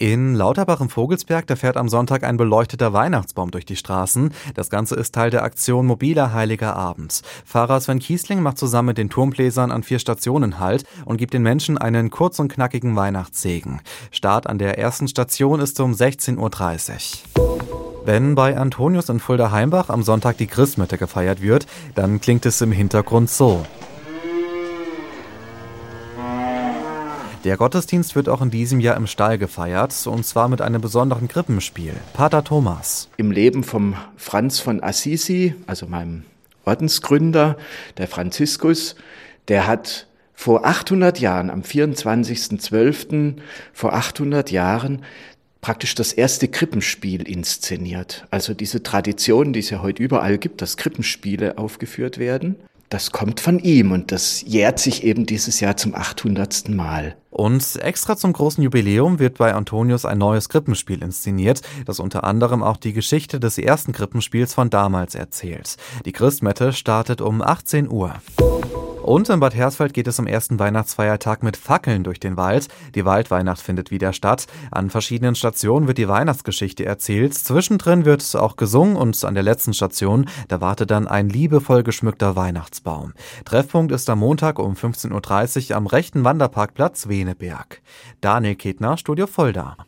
In Lauterbach im Vogelsberg, da fährt am Sonntag ein beleuchteter Weihnachtsbaum durch die Straßen. Das Ganze ist Teil der Aktion Mobiler Heiliger Abend. Fahrer Sven Kiesling macht zusammen mit den Turmbläsern an vier Stationen Halt und gibt den Menschen einen kurz und knackigen Weihnachtssegen. Start an der ersten Station ist um 16.30 Uhr. Wenn bei Antonius in Fulda-Heimbach am Sonntag die Christmette gefeiert wird, dann klingt es im Hintergrund so. Der Gottesdienst wird auch in diesem Jahr im Stall gefeiert, und zwar mit einem besonderen Krippenspiel. Pater Thomas. Im Leben vom Franz von Assisi, also meinem Ordensgründer, der Franziskus, der hat vor 800 Jahren, am 24.12. vor 800 Jahren, praktisch das erste Krippenspiel inszeniert. Also diese Tradition, die es ja heute überall gibt, dass Krippenspiele aufgeführt werden das kommt von ihm und das jährt sich eben dieses Jahr zum 800. Mal. Und extra zum großen Jubiläum wird bei Antonius ein neues Krippenspiel inszeniert, das unter anderem auch die Geschichte des ersten Krippenspiels von damals erzählt. Die Christmette startet um 18 Uhr. Und in Bad Hersfeld geht es am ersten Weihnachtsfeiertag mit Fackeln durch den Wald. Die Waldweihnacht findet wieder statt. An verschiedenen Stationen wird die Weihnachtsgeschichte erzählt. Zwischendrin wird auch gesungen und an der letzten Station, da wartet dann ein liebevoll geschmückter Weihnachtsbaum. Treffpunkt ist am Montag um 15.30 Uhr am rechten Wanderparkplatz Weneberg. Daniel Ketner, Studio Fulda.